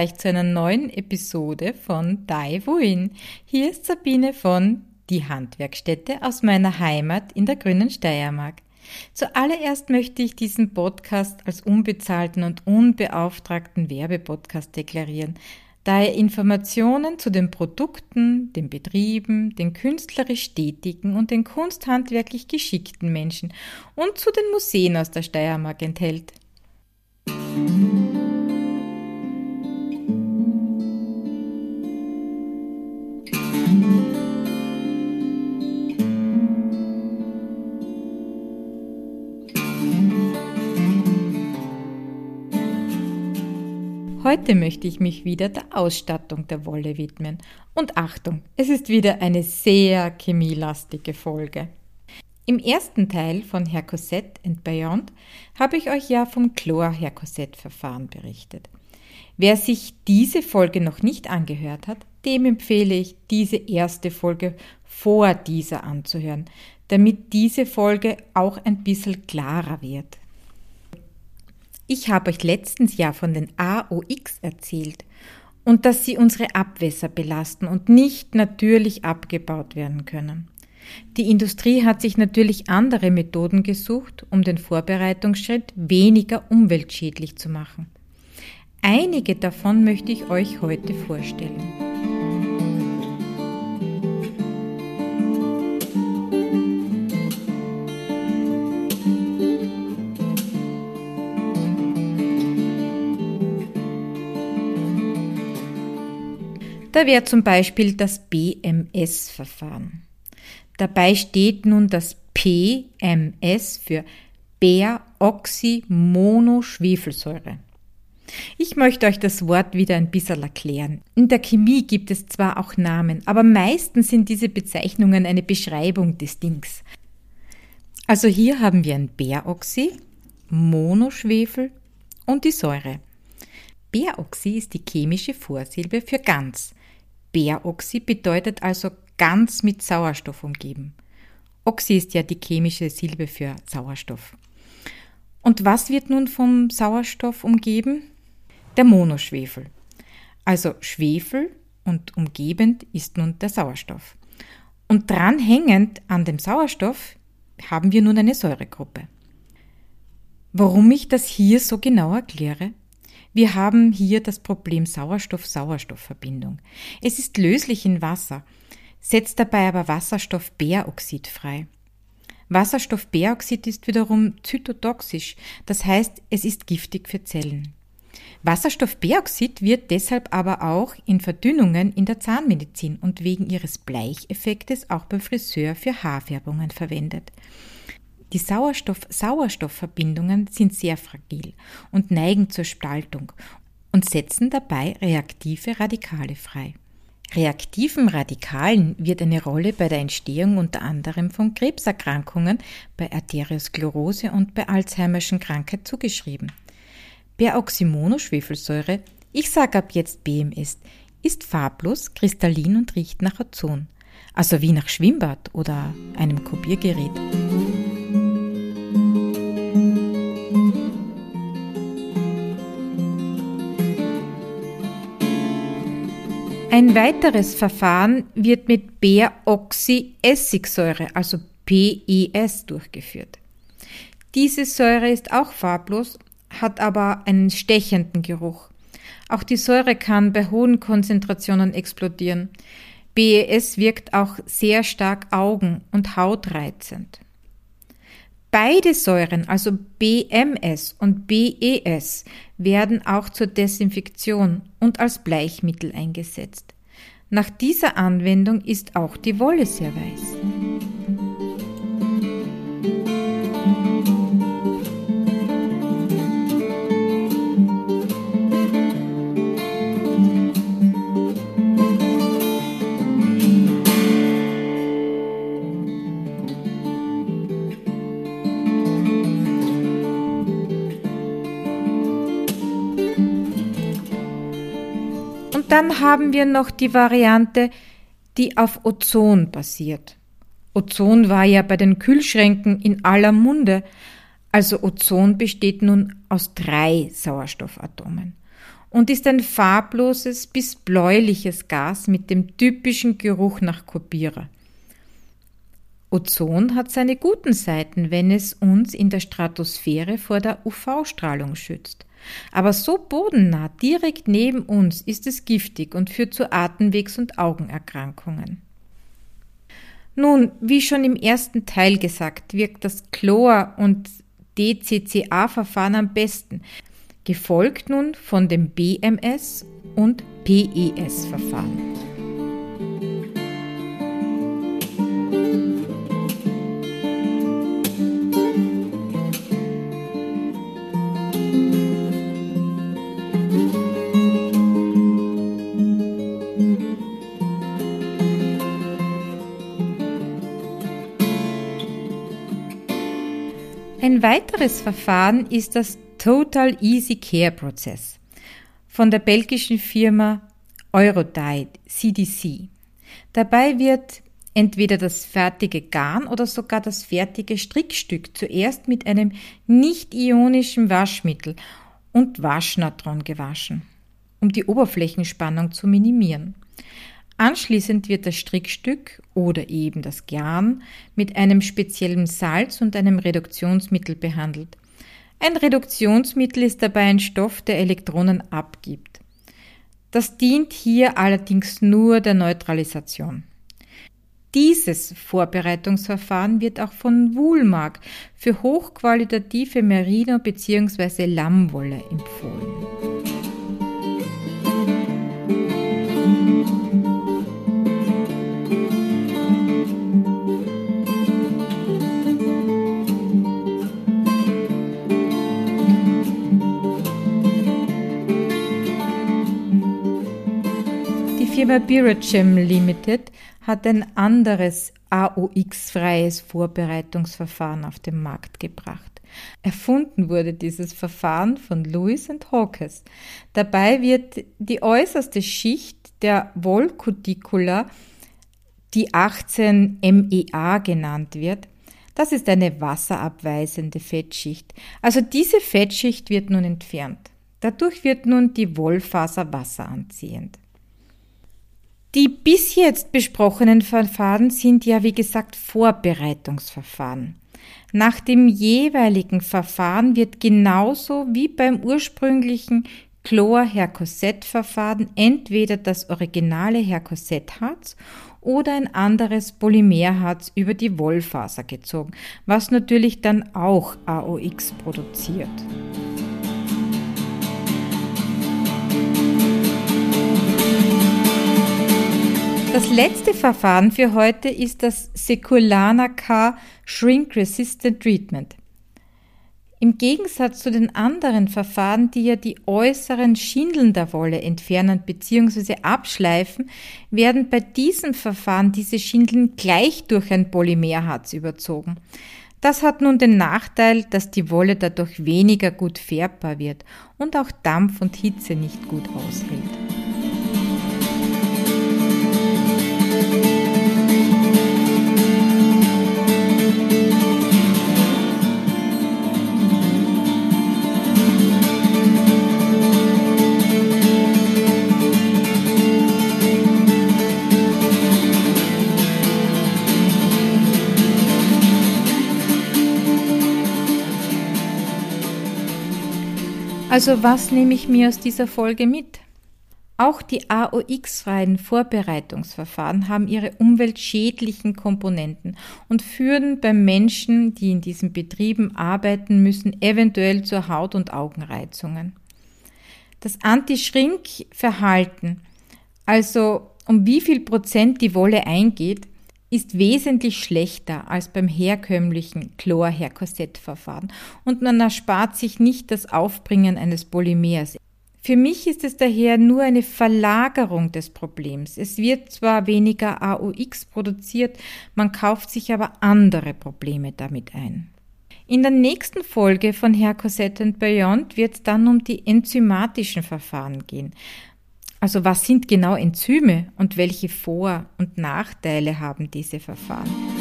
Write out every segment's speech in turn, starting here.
euch zu einer neuen Episode von Dai Wuin. Hier ist Sabine von Die Handwerkstätte aus meiner Heimat in der grünen Steiermark. Zuallererst möchte ich diesen Podcast als unbezahlten und unbeauftragten Werbepodcast deklarieren, da er Informationen zu den Produkten, den Betrieben, den künstlerisch tätigen und den kunsthandwerklich geschickten Menschen und zu den Museen aus der Steiermark enthält. Heute möchte ich mich wieder der Ausstattung der Wolle widmen. Und Achtung, es ist wieder eine sehr chemielastige Folge. Im ersten Teil von Hercoset and Beyond habe ich euch ja vom Chlor-Hercoset-Verfahren berichtet. Wer sich diese Folge noch nicht angehört hat, dem empfehle ich, diese erste Folge vor dieser anzuhören, damit diese Folge auch ein bisschen klarer wird. Ich habe euch letztens ja von den AOX erzählt und dass sie unsere Abwässer belasten und nicht natürlich abgebaut werden können. Die Industrie hat sich natürlich andere Methoden gesucht, um den Vorbereitungsschritt weniger umweltschädlich zu machen. Einige davon möchte ich euch heute vorstellen. Da wäre zum Beispiel das BMS-Verfahren. Dabei steht nun das PMS für Bäroxymonoschwefelsäure. Ich möchte euch das Wort wieder ein bisschen erklären. In der Chemie gibt es zwar auch Namen, aber meistens sind diese Bezeichnungen eine Beschreibung des Dings. Also hier haben wir ein Bäroxy, Monoschwefel und die Säure. Bäroxy ist die chemische Vorsilbe für ganz. Bäroxy bedeutet also ganz mit Sauerstoff umgeben. Oxy ist ja die chemische Silbe für Sauerstoff. Und was wird nun vom Sauerstoff umgeben? Der Monoschwefel. Also Schwefel und umgebend ist nun der Sauerstoff. Und dranhängend an dem Sauerstoff haben wir nun eine Säuregruppe. Warum ich das hier so genau erkläre? Wir haben hier das Problem Sauerstoff-Sauerstoff-Verbindung. Es ist löslich in Wasser, setzt dabei aber Wasserstoffbäroxid frei. Wasserstoffbäroxid ist wiederum zytotoxisch, das heißt, es ist giftig für Zellen. Wasserstoffbäroxid wird deshalb aber auch in Verdünnungen in der Zahnmedizin und wegen ihres Bleicheffektes auch beim Friseur für Haarfärbungen verwendet. Die Sauerstoff-Sauerstoff-Verbindungen sind sehr fragil und neigen zur Spaltung und setzen dabei reaktive Radikale frei. Reaktiven Radikalen wird eine Rolle bei der Entstehung unter anderem von Krebserkrankungen, bei Arteriosklerose und bei Alzheimerschen Krankheit zugeschrieben. Peroxymonoschwefelsäure, ich sage ab jetzt BMS, ist farblos, kristallin und riecht nach Ozon, also wie nach Schwimmbad oder einem Kopiergerät. Ein weiteres Verfahren wird mit Bäroxyessigsäure, also PES, durchgeführt. Diese Säure ist auch farblos, hat aber einen stechenden Geruch. Auch die Säure kann bei hohen Konzentrationen explodieren. BES wirkt auch sehr stark augen- und hautreizend. Beide Säuren, also BMS und BES, werden auch zur Desinfektion und als Bleichmittel eingesetzt. Nach dieser Anwendung ist auch die Wolle sehr weiß. Dann haben wir noch die Variante, die auf Ozon basiert. Ozon war ja bei den Kühlschränken in aller Munde, also Ozon besteht nun aus drei Sauerstoffatomen. und ist ein farbloses bis bläuliches Gas mit dem typischen Geruch nach Kopierer. Ozon hat seine guten Seiten, wenn es uns in der Stratosphäre vor der UV-Strahlung schützt. Aber so bodennah, direkt neben uns, ist es giftig und führt zu Atemwegs- und Augenerkrankungen. Nun, wie schon im ersten Teil gesagt, wirkt das Chlor- und DCCA-Verfahren am besten, gefolgt nun von dem BMS- und PES-Verfahren. Ein weiteres Verfahren ist das Total Easy Care Prozess von der belgischen Firma Eurodide CDC. Dabei wird entweder das fertige Garn oder sogar das fertige Strickstück zuerst mit einem nicht-ionischen Waschmittel und Waschnatron gewaschen, um die Oberflächenspannung zu minimieren. Anschließend wird das Strickstück oder eben das Garn mit einem speziellen Salz und einem Reduktionsmittel behandelt. Ein Reduktionsmittel ist dabei ein Stoff, der Elektronen abgibt. Das dient hier allerdings nur der Neutralisation. Dieses Vorbereitungsverfahren wird auch von Woolmark für hochqualitative Merino bzw. Lammwolle empfohlen. Firma Birachem Limited hat ein anderes AOX-freies Vorbereitungsverfahren auf den Markt gebracht. Erfunden wurde dieses Verfahren von Lewis Hawkes. Dabei wird die äußerste Schicht der Wollcuticula, die 18 MEA genannt wird, das ist eine wasserabweisende Fettschicht. Also diese Fettschicht wird nun entfernt. Dadurch wird nun die Wollfaser wasseranziehend. Die bis jetzt besprochenen Verfahren sind ja, wie gesagt, Vorbereitungsverfahren. Nach dem jeweiligen Verfahren wird genauso wie beim ursprünglichen Chlor-Herkoset-Verfahren entweder das originale Herkoset-Harz oder ein anderes Polymerharz über die Wollfaser gezogen, was natürlich dann auch AOX produziert. Das letzte Verfahren für heute ist das Seculana K Shrink Resistant Treatment. Im Gegensatz zu den anderen Verfahren, die ja die äußeren Schindeln der Wolle entfernen bzw. abschleifen, werden bei diesem Verfahren diese Schindeln gleich durch ein Polymerharz überzogen. Das hat nun den Nachteil, dass die Wolle dadurch weniger gut färbbar wird und auch Dampf und Hitze nicht gut aushält. Also was nehme ich mir aus dieser Folge mit? Auch die AOX-freien Vorbereitungsverfahren haben ihre umweltschädlichen Komponenten und führen beim Menschen, die in diesen Betrieben arbeiten müssen, eventuell zu Haut- und Augenreizungen. Das Anti-Shrink-Verhalten, also um wie viel Prozent die Wolle eingeht, ist wesentlich schlechter als beim herkömmlichen Chlor-Herkoset-Verfahren und man erspart sich nicht das Aufbringen eines Polymers. Für mich ist es daher nur eine Verlagerung des Problems. Es wird zwar weniger AOX produziert, man kauft sich aber andere Probleme damit ein. In der nächsten Folge von Herr Cosette and Beyond wird es dann um die enzymatischen Verfahren gehen. Also was sind genau Enzyme und welche Vor- und Nachteile haben diese Verfahren?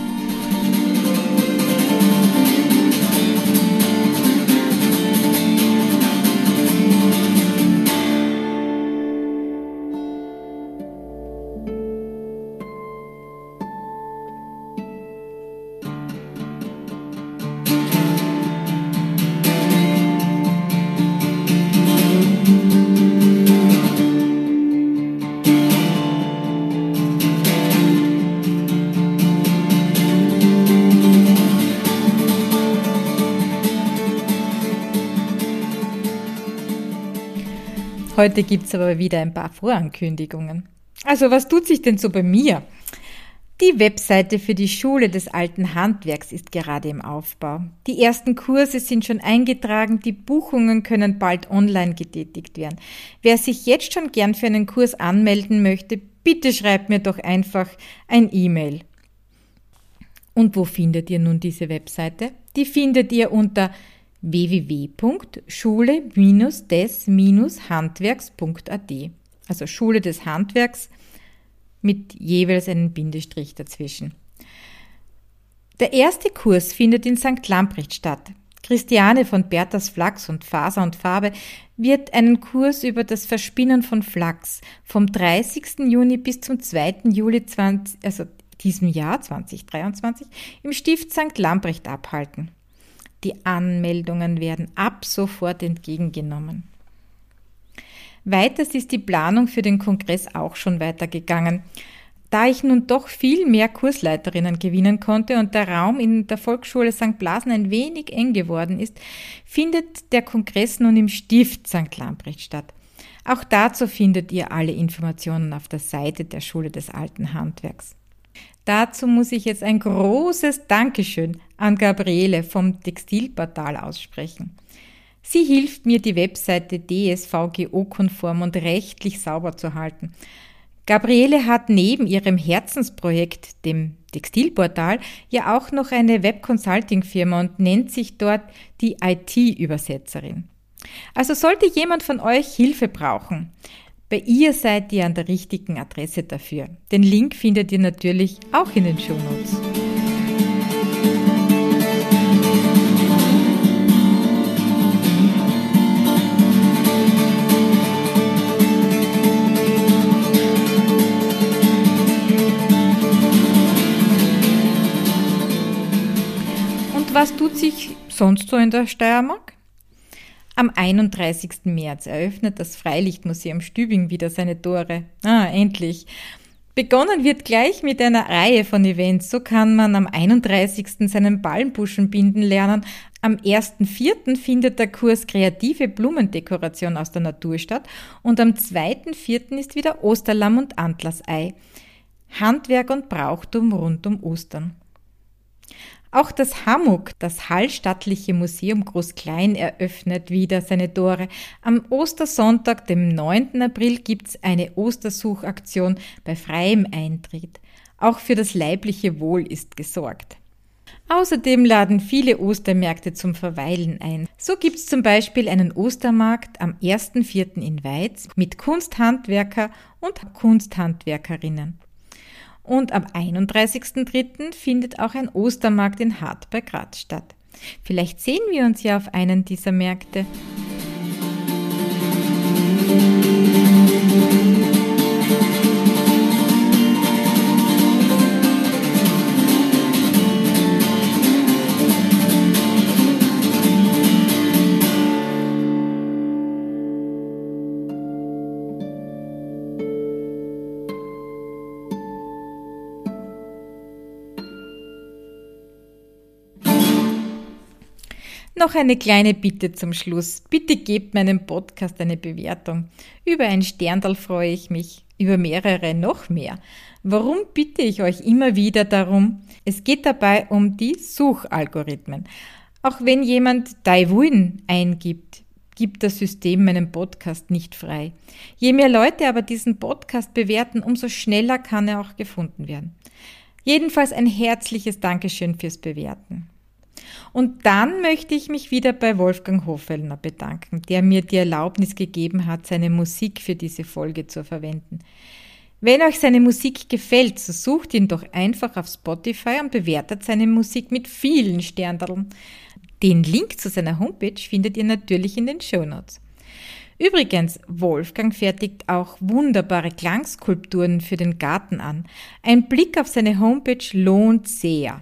Heute gibt's aber wieder ein paar Vorankündigungen. Also was tut sich denn so bei mir? Die Webseite für die Schule des alten Handwerks ist gerade im Aufbau. Die ersten Kurse sind schon eingetragen, die Buchungen können bald online getätigt werden. Wer sich jetzt schon gern für einen Kurs anmelden möchte, bitte schreibt mir doch einfach ein E-Mail. Und wo findet ihr nun diese Webseite? Die findet ihr unter www.schule-des-handwerks.at. Also Schule des Handwerks mit jeweils einem Bindestrich dazwischen. Der erste Kurs findet in St. Lamprecht statt. Christiane von Berthas Flachs und Faser und Farbe wird einen Kurs über das Verspinnen von Flachs vom 30. Juni bis zum 2. Juli 20, also diesem Jahr 2023 im Stift St. Lamprecht abhalten. Die Anmeldungen werden ab sofort entgegengenommen. Weiters ist die Planung für den Kongress auch schon weitergegangen. Da ich nun doch viel mehr Kursleiterinnen gewinnen konnte und der Raum in der Volksschule St. Blasen ein wenig eng geworden ist, findet der Kongress nun im Stift St. Lamprecht statt. Auch dazu findet ihr alle Informationen auf der Seite der Schule des alten Handwerks. Dazu muss ich jetzt ein großes Dankeschön an Gabriele vom Textilportal aussprechen. Sie hilft mir, die Webseite DSVGO-konform und rechtlich sauber zu halten. Gabriele hat neben ihrem Herzensprojekt, dem Textilportal, ja auch noch eine Web-Consulting-Firma und nennt sich dort die IT-Übersetzerin. Also sollte jemand von euch Hilfe brauchen, bei ihr seid ihr an der richtigen Adresse dafür. Den Link findet ihr natürlich auch in den Show Notes. was tut sich sonst so in der Steiermark? Am 31. März eröffnet das Freilichtmuseum Stübing wieder seine Tore. Ah, endlich. Begonnen wird gleich mit einer Reihe von Events. So kann man am 31. seinen Ballenbuschen binden lernen. Am 1.4. findet der Kurs Kreative Blumendekoration aus der Natur statt und am 2.4. ist wieder Osterlamm und Antlersei. Handwerk und Brauchtum rund um Ostern. Auch das Hamuk, das Hallstattliche Museum Groß-Klein, eröffnet wieder seine Tore. Am Ostersonntag, dem 9. April, gibt's eine Ostersuchaktion bei freiem Eintritt. Auch für das leibliche Wohl ist gesorgt. Außerdem laden viele Ostermärkte zum Verweilen ein. So gibt's zum Beispiel einen Ostermarkt am 1.4. in Weiz mit Kunsthandwerker und Kunsthandwerkerinnen. Und am 31.03. findet auch ein Ostermarkt in Hart bei Graz statt. Vielleicht sehen wir uns ja auf einen dieser Märkte. Noch eine kleine Bitte zum Schluss. Bitte gebt meinem Podcast eine Bewertung. Über ein Sterndal freue ich mich, über mehrere noch mehr. Warum bitte ich euch immer wieder darum? Es geht dabei um die Suchalgorithmen. Auch wenn jemand Daiwuin eingibt, gibt das System meinen Podcast nicht frei. Je mehr Leute aber diesen Podcast bewerten, umso schneller kann er auch gefunden werden. Jedenfalls ein herzliches Dankeschön fürs Bewerten. Und dann möchte ich mich wieder bei Wolfgang Hofellner bedanken, der mir die Erlaubnis gegeben hat, seine Musik für diese Folge zu verwenden. Wenn euch seine Musik gefällt, so sucht ihn doch einfach auf Spotify und bewertet seine Musik mit vielen Sterndallen. Den Link zu seiner Homepage findet ihr natürlich in den Show Notes. Übrigens, Wolfgang fertigt auch wunderbare Klangskulpturen für den Garten an. Ein Blick auf seine Homepage lohnt sehr.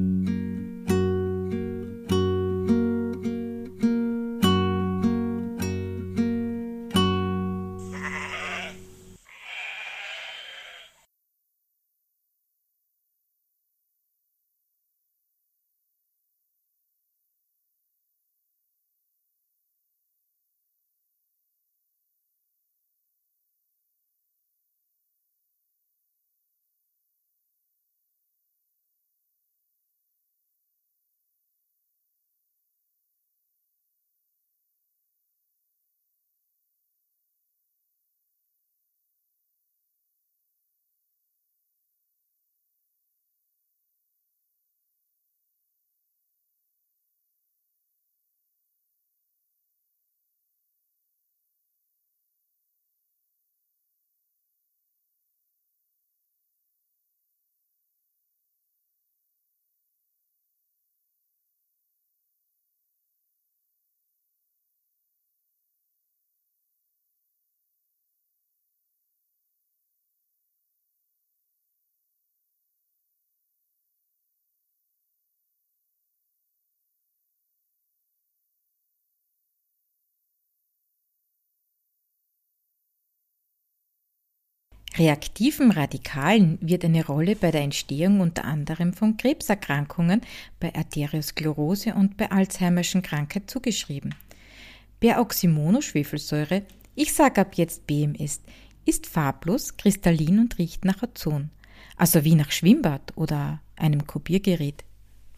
Reaktiven Radikalen wird eine Rolle bei der Entstehung unter anderem von Krebserkrankungen, bei Arteriosklerose und bei Alzheimerschen Krankheit zugeschrieben. Peroxymonoschwefelsäure, ich sage ab jetzt BMS, ist farblos, kristallin und riecht nach Ozon, also wie nach Schwimmbad oder einem Kopiergerät.